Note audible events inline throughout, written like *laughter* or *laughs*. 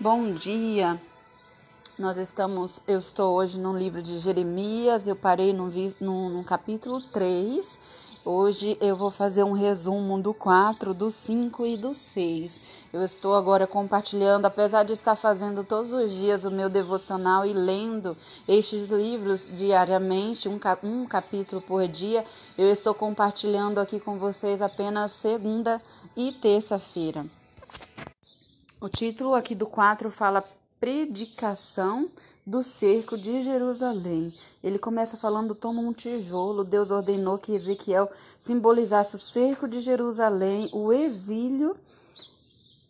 Bom dia. Nós estamos, eu estou hoje no livro de Jeremias, eu parei no, no, no capítulo 3. Hoje eu vou fazer um resumo do 4, do 5 e do 6. Eu estou agora compartilhando, apesar de estar fazendo todos os dias o meu devocional e lendo estes livros diariamente, um, um capítulo por dia, eu estou compartilhando aqui com vocês apenas segunda e terça-feira. O título aqui do 4 fala Predicação do cerco de Jerusalém. Ele começa falando: toma um tijolo. Deus ordenou que Ezequiel simbolizasse o cerco de Jerusalém, o exílio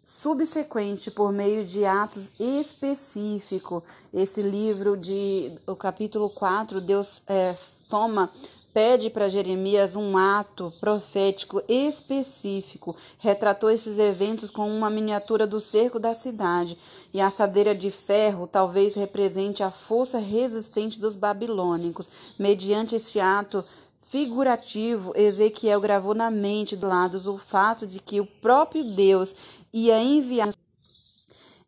subsequente por meio de atos específicos. Esse livro de o capítulo 4, Deus é, toma pede para Jeremias um ato profético específico. Retratou esses eventos com uma miniatura do cerco da cidade. E a assadeira de ferro talvez represente a força resistente dos babilônicos. Mediante este ato figurativo, Ezequiel gravou na mente do lado o fato de que o próprio Deus ia enviar.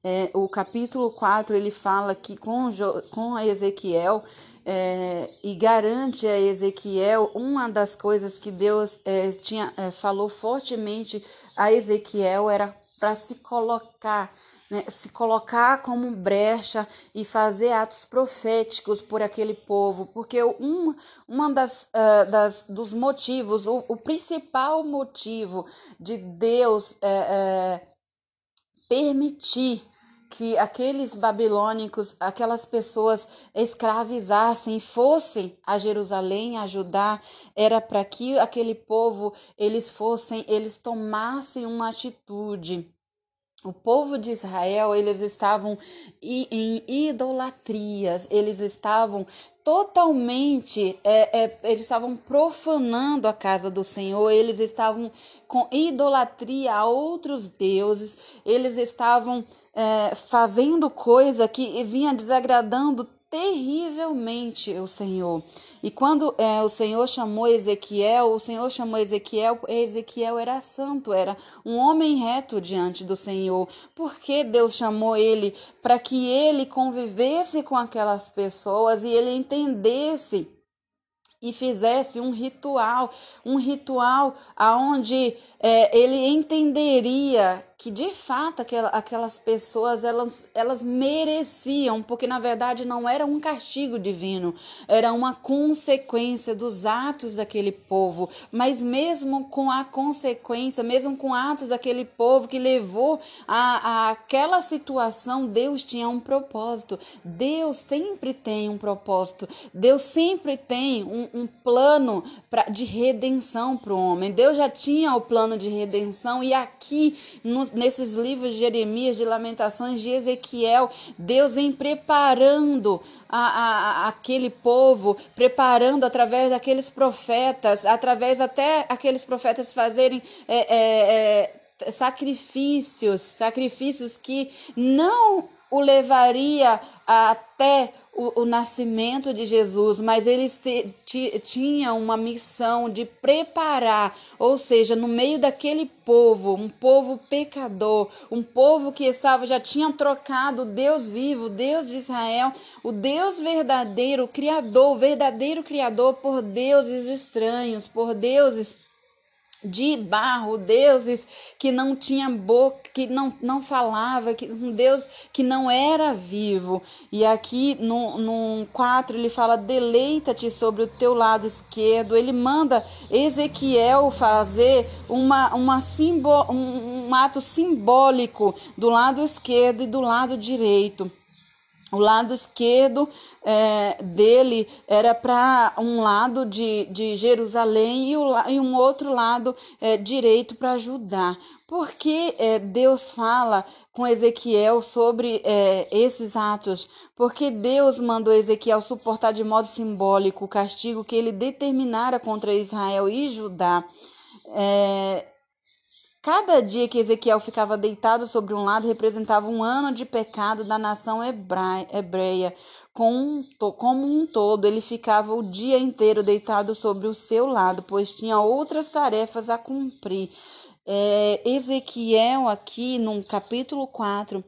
É, o capítulo 4 ele fala que com, com Ezequiel é, e garante a Ezequiel uma das coisas que Deus é, tinha é, falou fortemente a Ezequiel era para se colocar né, se colocar como brecha e fazer atos proféticos por aquele povo, porque um uma das, uh, das dos motivos, o, o, principal motivo de Deus uh, uh, permitir que aqueles babilônicos, aquelas pessoas escravizassem fossem a Jerusalém ajudar, era para que aquele povo eles fossem, eles tomassem uma atitude. O povo de Israel, eles estavam em idolatrias, eles estavam totalmente, é, é, eles estavam profanando a casa do Senhor, eles estavam com idolatria a outros deuses, eles estavam é, fazendo coisa que vinha desagradando terrivelmente o Senhor. E quando é, o Senhor chamou Ezequiel, o Senhor chamou Ezequiel, Ezequiel era santo, era um homem reto diante do Senhor. Porque Deus chamou ele para que ele convivesse com aquelas pessoas e ele entendesse e fizesse um ritual, um ritual aonde é, ele entenderia que de fato aquelas pessoas elas, elas mereciam, porque na verdade não era um castigo divino, era uma consequência dos atos daquele povo. Mas mesmo com a consequência, mesmo com atos daquele povo que levou a, a aquela situação, Deus tinha um propósito. Deus sempre tem um propósito. Deus sempre tem um, um plano pra, de redenção para o homem. Deus já tinha o plano de redenção e aqui nos nesses livros de Jeremias, de Lamentações, de Ezequiel, Deus vem preparando a, a, aquele povo, preparando através daqueles profetas, através até aqueles profetas fazerem é, é, é, sacrifícios, sacrifícios que não o levaria até o, o, nascimento de Jesus, mas eles te, te, tinham uma missão de preparar, ou seja, no meio daquele povo, um povo pecador, um povo que estava já tinha trocado o Deus vivo, o Deus de Israel, o Deus verdadeiro, o Criador, o verdadeiro Criador por deuses estranhos, por deuses de barro, deuses que não tinha boca, que não, não falava, que, um Deus que não era vivo. E aqui no, no 4 ele fala: deleita-te sobre o teu lado esquerdo. Ele manda Ezequiel fazer uma, uma simbo, um, um ato simbólico do lado esquerdo e do lado direito. O lado esquerdo é, dele era para um lado de, de Jerusalém e, o, e um outro lado é, direito para Judá. Por que é, Deus fala com Ezequiel sobre é, esses atos? Porque Deus mandou Ezequiel suportar de modo simbólico o castigo que ele determinara contra Israel e Judá. É, Cada dia que Ezequiel ficava deitado sobre um lado representava um ano de pecado da nação hebreia. Com como um todo, ele ficava o dia inteiro deitado sobre o seu lado, pois tinha outras tarefas a cumprir. É, Ezequiel, aqui no capítulo 4,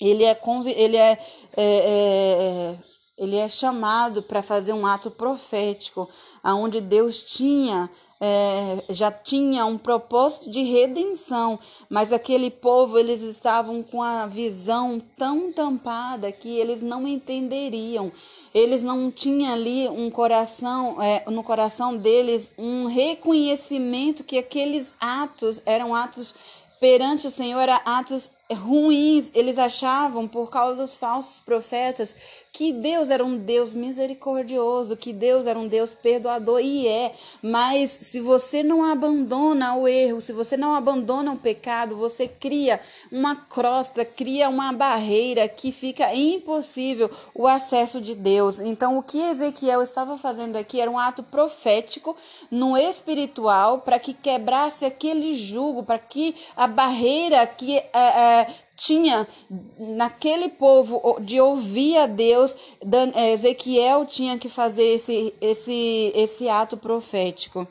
ele é, ele é, é, é ele é chamado para fazer um ato profético, aonde Deus tinha é, já tinha um propósito de redenção, mas aquele povo eles estavam com a visão tão tampada que eles não entenderiam. Eles não tinham ali um coração, é, no coração deles, um reconhecimento que aqueles atos eram atos perante o Senhor, eram atos ruins. Eles achavam, por causa dos falsos profetas, que Deus era um Deus misericordioso, que Deus era um Deus perdoador e é. Mas se você não abandona o erro, se você não abandona o pecado, você cria uma crosta, cria uma barreira que fica impossível o acesso de Deus. Então, o que Ezequiel estava fazendo aqui era um ato profético no espiritual para que quebrasse aquele jugo, para que a barreira que é, é, tinha naquele povo de ouvir a Deus, é, Ezequiel tinha que fazer esse, esse, esse ato profético.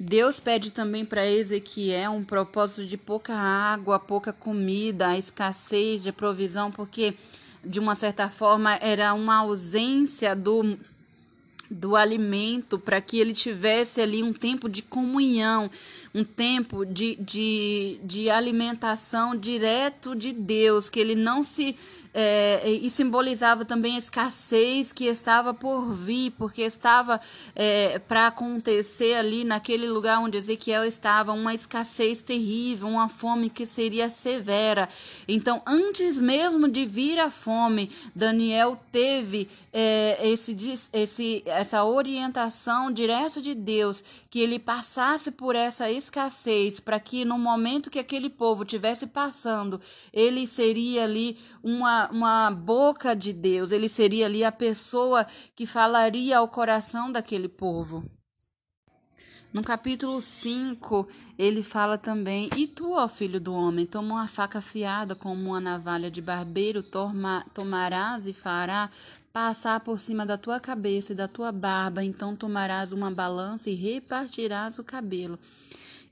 Deus pede também para Ezequiel um propósito de pouca água, pouca comida, a escassez de provisão, porque de uma certa forma era uma ausência do do alimento para que ele tivesse ali um tempo de comunhão, um tempo de, de, de alimentação direto de Deus, que ele não se é, e simbolizava também a escassez que estava por vir, porque estava é, para acontecer ali naquele lugar onde Ezequiel estava, uma escassez terrível, uma fome que seria severa. Então, antes mesmo de vir a fome, Daniel teve é, esse, esse, essa orientação direto de Deus, que ele passasse por essa escassez, para que no momento que aquele povo tivesse passando, ele seria ali uma uma, boca de Deus, ele seria ali a pessoa que falaria ao coração daquele povo. No capítulo 5, ele fala também: E tu, ó filho do homem, toma uma faca afiada como uma navalha de barbeiro, toma, tomarás e fará passar por cima da tua cabeça e da tua barba, então tomarás uma balança e repartirás o cabelo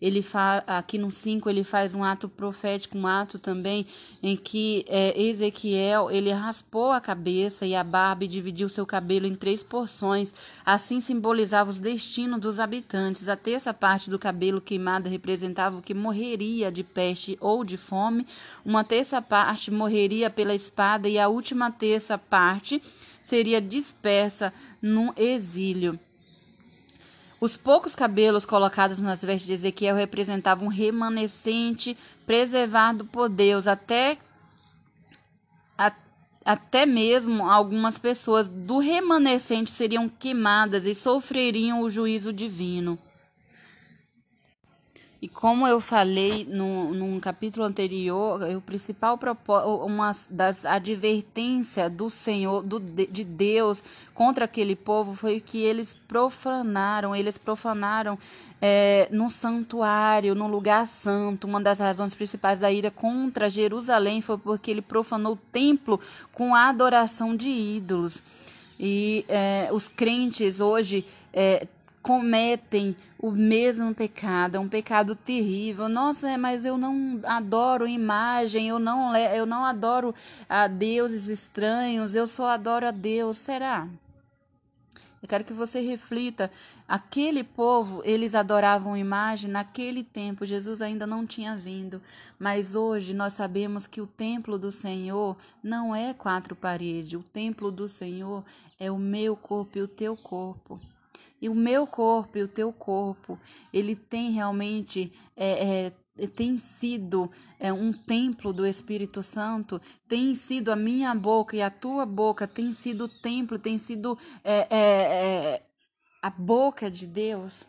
ele aqui no 5 ele faz um ato profético, um ato também em que é, Ezequiel ele raspou a cabeça e a barba e dividiu seu cabelo em três porções, assim simbolizava os destinos dos habitantes. A terça parte do cabelo queimado representava o que morreria de peste ou de fome, uma terça parte morreria pela espada e a última terça parte seria dispersa no exílio. Os poucos cabelos colocados nas vestes de Ezequiel representavam um remanescente preservado por Deus até a, até mesmo algumas pessoas do remanescente seriam queimadas e sofreriam o juízo divino. E como eu falei no, num capítulo anterior, o principal uma das advertências do Senhor, do, de Deus contra aquele povo foi que eles profanaram, eles profanaram é, no santuário, no lugar santo. Uma das razões principais da ira contra Jerusalém foi porque ele profanou o templo com a adoração de ídolos. E é, os crentes hoje é, cometem o mesmo pecado, é um pecado terrível. Nossa, é, mas eu não adoro imagem, eu não, eu não adoro a deuses estranhos, eu só adoro a Deus. Será? Eu quero que você reflita. Aquele povo, eles adoravam imagem naquele tempo. Jesus ainda não tinha vindo. Mas hoje nós sabemos que o templo do Senhor não é quatro paredes. O templo do Senhor é o meu corpo e o teu corpo. E o meu corpo e o teu corpo, ele tem realmente é, é, tem sido é, um templo do Espírito Santo, tem sido a minha boca e a tua boca, tem sido o templo, tem sido é, é, é, a boca de Deus.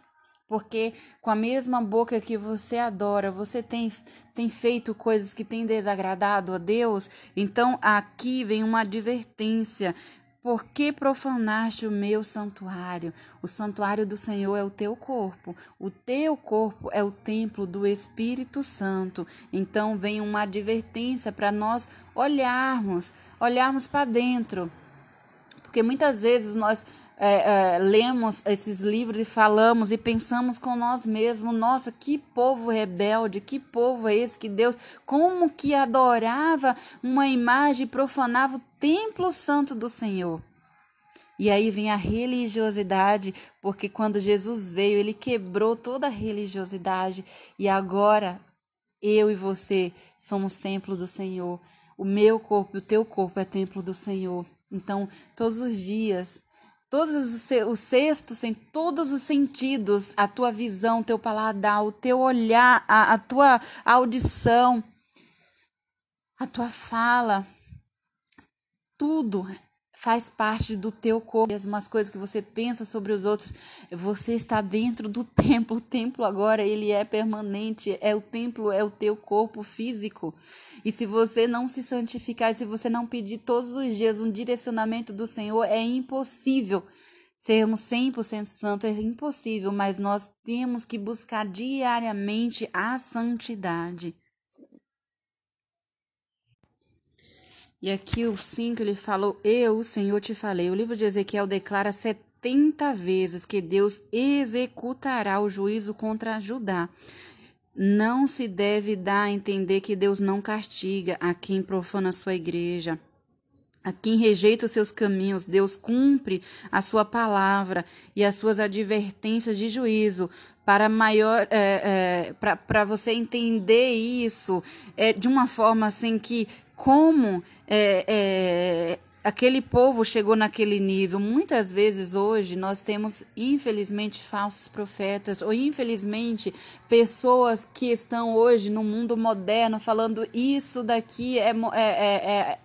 Porque com a mesma boca que você adora, você tem, tem feito coisas que têm desagradado a Deus. Então aqui vem uma advertência. Por que profanaste o meu santuário? O santuário do Senhor é o teu corpo. O teu corpo é o templo do Espírito Santo. Então vem uma advertência para nós olharmos, olharmos para dentro. Porque muitas vezes nós é, é, lemos esses livros e falamos e pensamos com nós mesmos, nossa, que povo rebelde, que povo é esse que Deus, como que adorava uma imagem e profanava o templo santo do Senhor. E aí vem a religiosidade, porque quando Jesus veio, ele quebrou toda a religiosidade e agora eu e você somos templo do Senhor. O meu corpo e o teu corpo é templo do Senhor. Então, todos os dias, todos os, os sextos, em todos os sentidos, a tua visão, teu paladar, o teu olhar, a, a tua audição, a tua fala, tudo faz parte do teu corpo, as coisas que você pensa sobre os outros, você está dentro do *laughs* templo. O templo agora ele é permanente, é o templo, é o teu corpo físico. E se você não se santificar, se você não pedir todos os dias um direcionamento do Senhor, é impossível sermos 100% santos, é impossível, mas nós temos que buscar diariamente a santidade. E aqui o 5 ele falou: Eu, o Senhor, te falei. O livro de Ezequiel declara 70 vezes que Deus executará o juízo contra Judá. Não se deve dar a entender que Deus não castiga a quem profana sua igreja. A quem rejeita os seus caminhos, Deus cumpre a sua palavra e as suas advertências de juízo para maior é, é, para você entender isso é, de uma forma assim que como é, é, aquele povo chegou naquele nível. Muitas vezes hoje nós temos, infelizmente, falsos profetas, ou infelizmente, pessoas que estão hoje no mundo moderno falando isso daqui é, é, é, é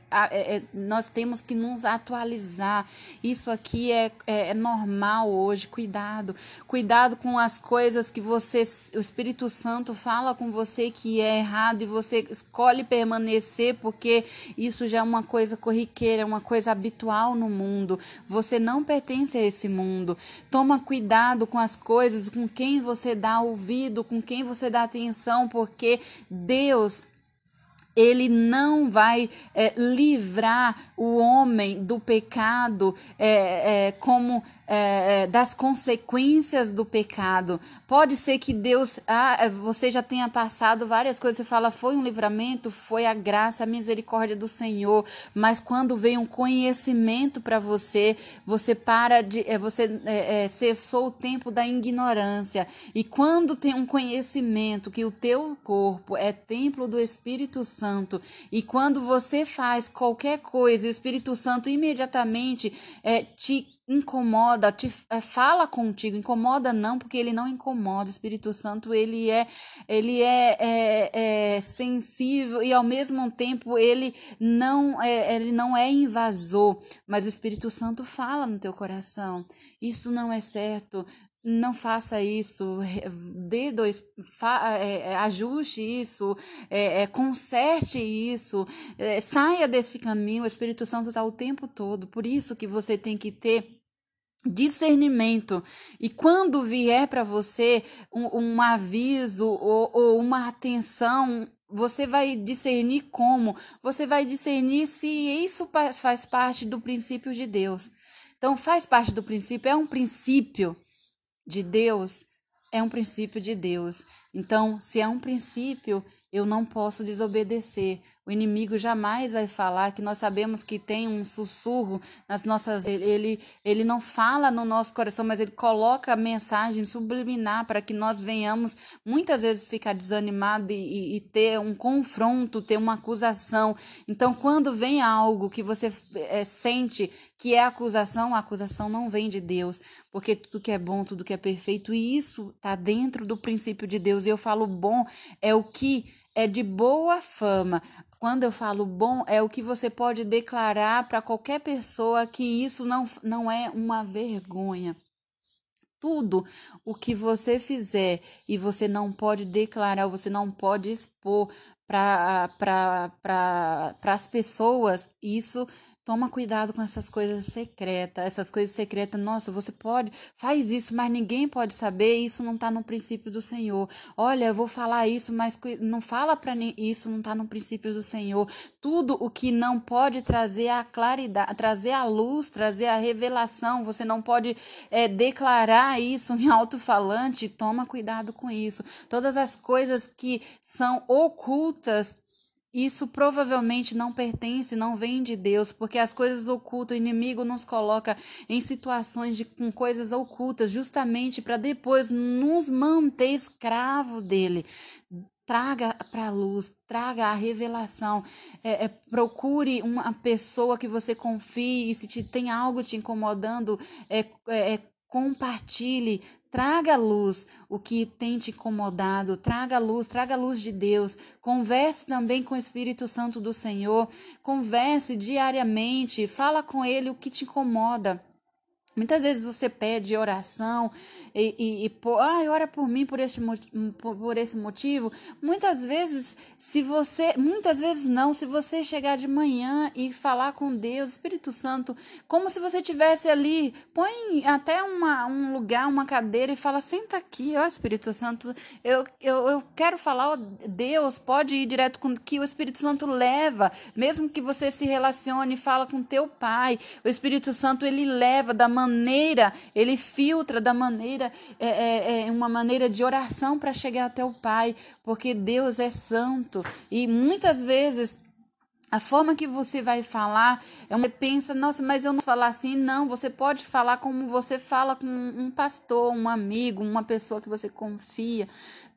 nós temos que nos atualizar. Isso aqui é, é, é, normal hoje. Cuidado. Cuidado com as coisas que você, o Espírito Santo fala com você que é errado e você escolhe permanecer porque isso já é uma coisa corriqueira, uma coisa habitual no mundo. Você não pertence a esse mundo. Toma cuidado com as coisas, com quem você dá ouvido, com quem você dá atenção, porque Deus ele não vai é, livrar o homem do pecado é, é, como é, é, das consequências do pecado. Pode ser que Deus, ah, você já tenha passado várias coisas, você fala, foi um livramento, foi a graça, a misericórdia do Senhor, mas quando vem um conhecimento para você, você para de, é, você é, é, cessou o tempo da ignorância. E quando tem um conhecimento que o teu corpo é templo do Espírito Santo, e quando você faz qualquer coisa, o Espírito Santo imediatamente é, te incomoda, te é, fala contigo, incomoda não, porque ele não incomoda. O Espírito Santo ele é ele é, é, é sensível e ao mesmo tempo ele não é, ele não é invasor, mas o Espírito Santo fala no teu coração. Isso não é certo não faça isso, dê dois, fa, é, é, ajuste isso, é, é, conserte isso, é, saia desse caminho. O Espírito Santo está o tempo todo, por isso que você tem que ter discernimento. E quando vier para você um, um aviso ou, ou uma atenção, você vai discernir como? Você vai discernir se isso faz parte do princípio de Deus. Então, faz parte do princípio, é um princípio de Deus, é um princípio de Deus. Então, se é um princípio, eu não posso desobedecer. O inimigo jamais vai falar que nós sabemos que tem um sussurro nas nossas. Ele, ele não fala no nosso coração, mas ele coloca mensagem subliminar para que nós venhamos muitas vezes ficar desanimado e, e, ter um confronto, ter uma acusação. Então, quando vem algo que você é, sente que é acusação, a acusação não vem de Deus, porque tudo que é bom, tudo que é perfeito, e isso está dentro do princípio de Deus. E eu falo bom é o que é de boa fama. Quando eu falo bom, é o que você pode declarar para qualquer pessoa que isso não, não é uma vergonha. Tudo o que você fizer e você não pode declarar, você não pode expor para pra, pra, as pessoas, isso Toma cuidado com essas coisas secretas, essas coisas secretas. Nossa, você pode, faz isso, mas ninguém pode saber. Isso não está no princípio do Senhor. Olha, eu vou falar isso, mas não fala para isso, não está no princípio do Senhor. Tudo o que não pode trazer a claridade, trazer a luz, trazer a revelação, você não pode é, declarar isso em alto-falante. Toma cuidado com isso. Todas as coisas que são ocultas isso provavelmente não pertence, não vem de Deus, porque as coisas ocultas, o inimigo nos coloca em situações de, com coisas ocultas, justamente para depois nos manter escravo dele. Traga para a luz, traga a revelação. É, é, procure uma pessoa que você confie, e se te, tem algo te incomodando, é, é, compartilhe, traga luz o que tem te incomodado, traga luz, traga luz de Deus. Converse também com o Espírito Santo do Senhor, converse diariamente, fala com ele o que te incomoda. Muitas vezes você pede oração e, e, e ah, ora por mim por esse, por, por esse motivo. Muitas vezes, se você, muitas vezes não, se você chegar de manhã e falar com Deus, Espírito Santo, como se você tivesse ali, põe até uma, um lugar, uma cadeira e fala, senta aqui, ó Espírito Santo, eu, eu, eu quero falar, ó, Deus, pode ir direto com que o Espírito Santo leva, mesmo que você se relacione fala com teu pai, o Espírito Santo ele leva da maneira, ele filtra da maneira maneira, é, é, é uma maneira de oração para chegar até o Pai, porque Deus é santo. E muitas vezes a forma que você vai falar é uma pensa, nossa, mas eu não falar assim, não. Você pode falar como você fala com um pastor, um amigo, uma pessoa que você confia.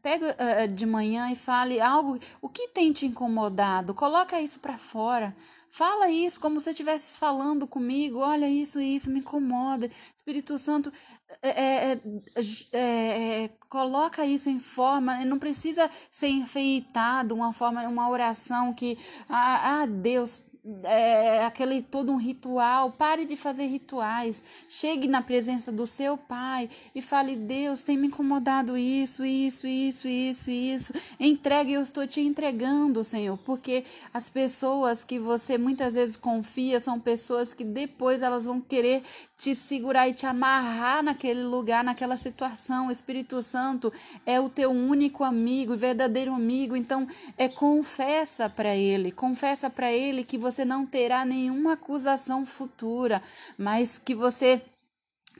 Pega uh, de manhã e fale algo, o que tem te incomodado? Coloca isso para fora. Fala isso como se estivesse falando comigo. Olha, isso isso me incomoda. Espírito Santo, é é, é, é, é, coloca isso em forma, não precisa ser enfeitado, uma forma, uma oração que, ah, ah Deus, é, aquele todo um ritual. Pare de fazer rituais. Chegue na presença do seu pai e fale: Deus, tem me incomodado isso, isso, isso, isso, isso. Entregue, eu estou te entregando, Senhor, porque as pessoas que você muitas vezes confia são pessoas que depois elas vão querer te segurar e te amarrar naquele lugar, naquela situação. O Espírito Santo é o teu único amigo, verdadeiro amigo. Então, é confessa para ele, confessa para ele que você não terá nenhuma acusação futura, mas que você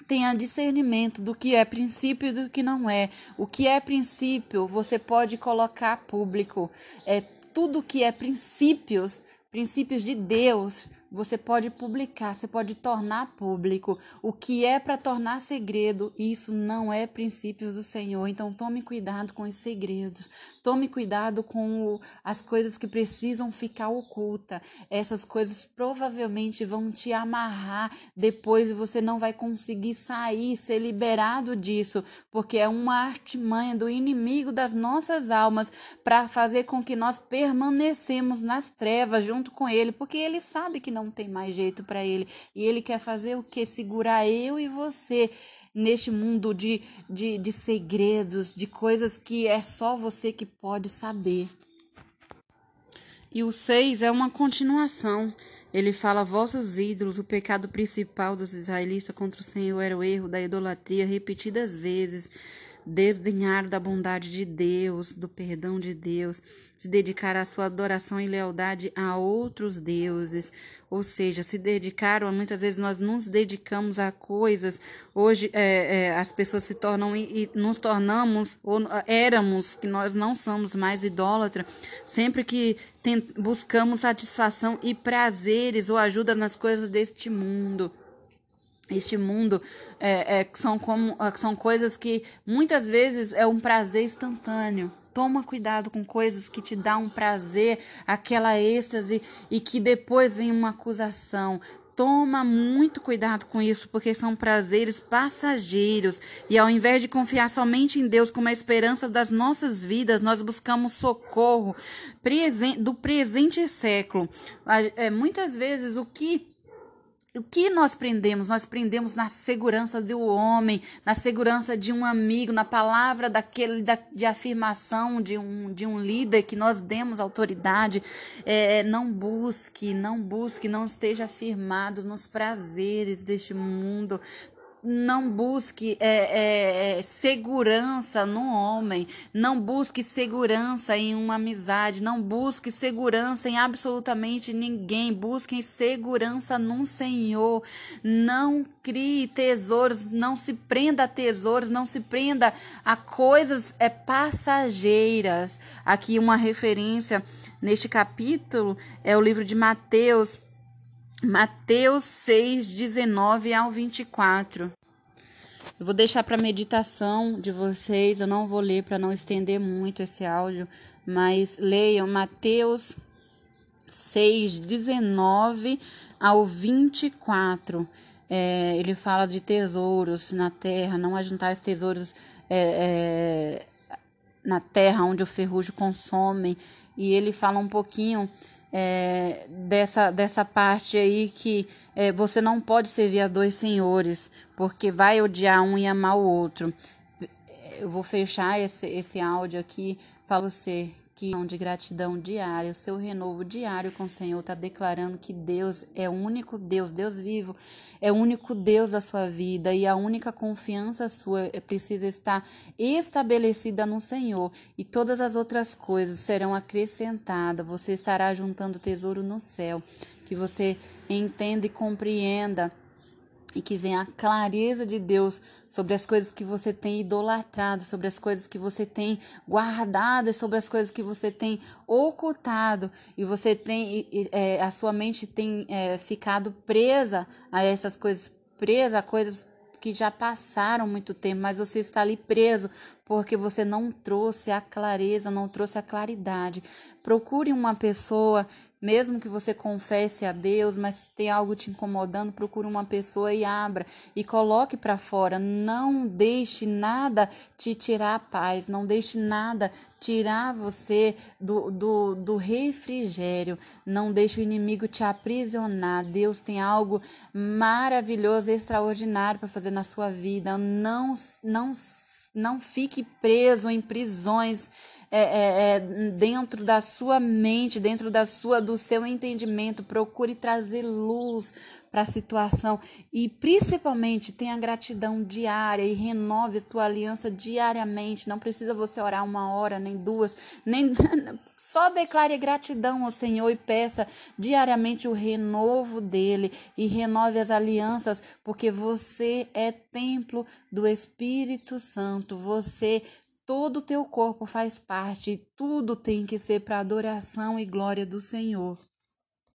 tenha discernimento do que é princípio e do que não é. O que é princípio, você pode colocar público. É tudo que é princípios, princípios de Deus, você pode publicar, você pode tornar público. O que é para tornar segredo, isso não é princípios do Senhor. Então tome cuidado com os segredos. Tome cuidado com as coisas que precisam ficar ocultas. Essas coisas provavelmente vão te amarrar depois e você não vai conseguir sair, ser liberado disso, porque é uma artimanha do inimigo das nossas almas para fazer com que nós permanecemos nas trevas junto com ele, porque ele sabe que não não tem mais jeito para ele. E ele quer fazer o que? Segurar eu e você neste mundo de, de, de segredos, de coisas que é só você que pode saber. E o 6 é uma continuação. Ele fala: vossos ídolos, o pecado principal dos israelitas contra o Senhor era o erro da idolatria repetidas vezes desdenhar da bondade de Deus, do perdão de Deus, se dedicar à sua adoração e lealdade a outros deuses, ou seja, se dedicaram, muitas vezes nós nos dedicamos a coisas, hoje é, é, as pessoas se tornam e, e nos tornamos, ou éramos, que nós não somos mais idólatras, sempre que tem, buscamos satisfação e prazeres ou ajuda nas coisas deste mundo este mundo é, é, são, como, é, são coisas que muitas vezes é um prazer instantâneo. Toma cuidado com coisas que te dão um prazer, aquela êxtase e que depois vem uma acusação. Toma muito cuidado com isso, porque são prazeres passageiros. E ao invés de confiar somente em Deus como a esperança das nossas vidas, nós buscamos socorro do presente século. É, muitas vezes o que o que nós prendemos? Nós prendemos na segurança do homem, na segurança de um amigo, na palavra daquele da, de afirmação de um, de um líder que nós demos autoridade. É, não busque, não busque, não esteja firmado nos prazeres deste mundo não busque é, é, segurança no homem, não busque segurança em uma amizade, não busque segurança em absolutamente ninguém, busque segurança num Senhor, não crie tesouros, não se prenda a tesouros, não se prenda a coisas é, passageiras. Aqui uma referência neste capítulo é o livro de Mateus, Mateus 6, 19 ao 24. Eu vou deixar para meditação de vocês, eu não vou ler para não estender muito esse áudio, mas leiam Mateus 6, 19 ao 24. É, ele fala de tesouros na terra, não ajuntar tesouros é, é, na terra onde o ferrugem consome. E ele fala um pouquinho é, dessa, dessa parte aí que é, você não pode servir a dois senhores, porque vai odiar um e amar o outro. Eu vou fechar esse, esse áudio aqui. Falo você que de gratidão diária, o seu renovo diário com o Senhor está declarando que Deus é o único Deus, Deus vivo, é o único Deus da sua vida e a única confiança sua precisa estar estabelecida no Senhor e todas as outras coisas serão acrescentadas. Você estará juntando tesouro no céu, que você entenda e compreenda e que venha a clareza de Deus sobre as coisas que você tem idolatrado, sobre as coisas que você tem guardado, sobre as coisas que você tem ocultado e você tem é, a sua mente tem é, ficado presa a essas coisas, presa a coisas que já passaram muito tempo, mas você está ali preso porque você não trouxe a clareza, não trouxe a claridade. Procure uma pessoa, mesmo que você confesse a Deus, mas se tem algo te incomodando, procure uma pessoa e abra e coloque para fora. Não deixe nada te tirar a paz, não deixe nada tirar você do, do, do refrigério. Não deixe o inimigo te aprisionar. Deus tem algo maravilhoso, extraordinário para fazer na sua vida. Não, não não fique preso em prisões é, é, dentro da sua mente, dentro da sua, do seu entendimento. Procure trazer luz para a situação e principalmente tenha gratidão diária e renove a tua aliança diariamente. Não precisa você orar uma hora, nem duas, nem *laughs* Só declare gratidão ao Senhor e peça diariamente o renovo dele e renove as alianças, porque você é templo do Espírito Santo. Você todo o teu corpo faz parte, tudo tem que ser para adoração e glória do Senhor.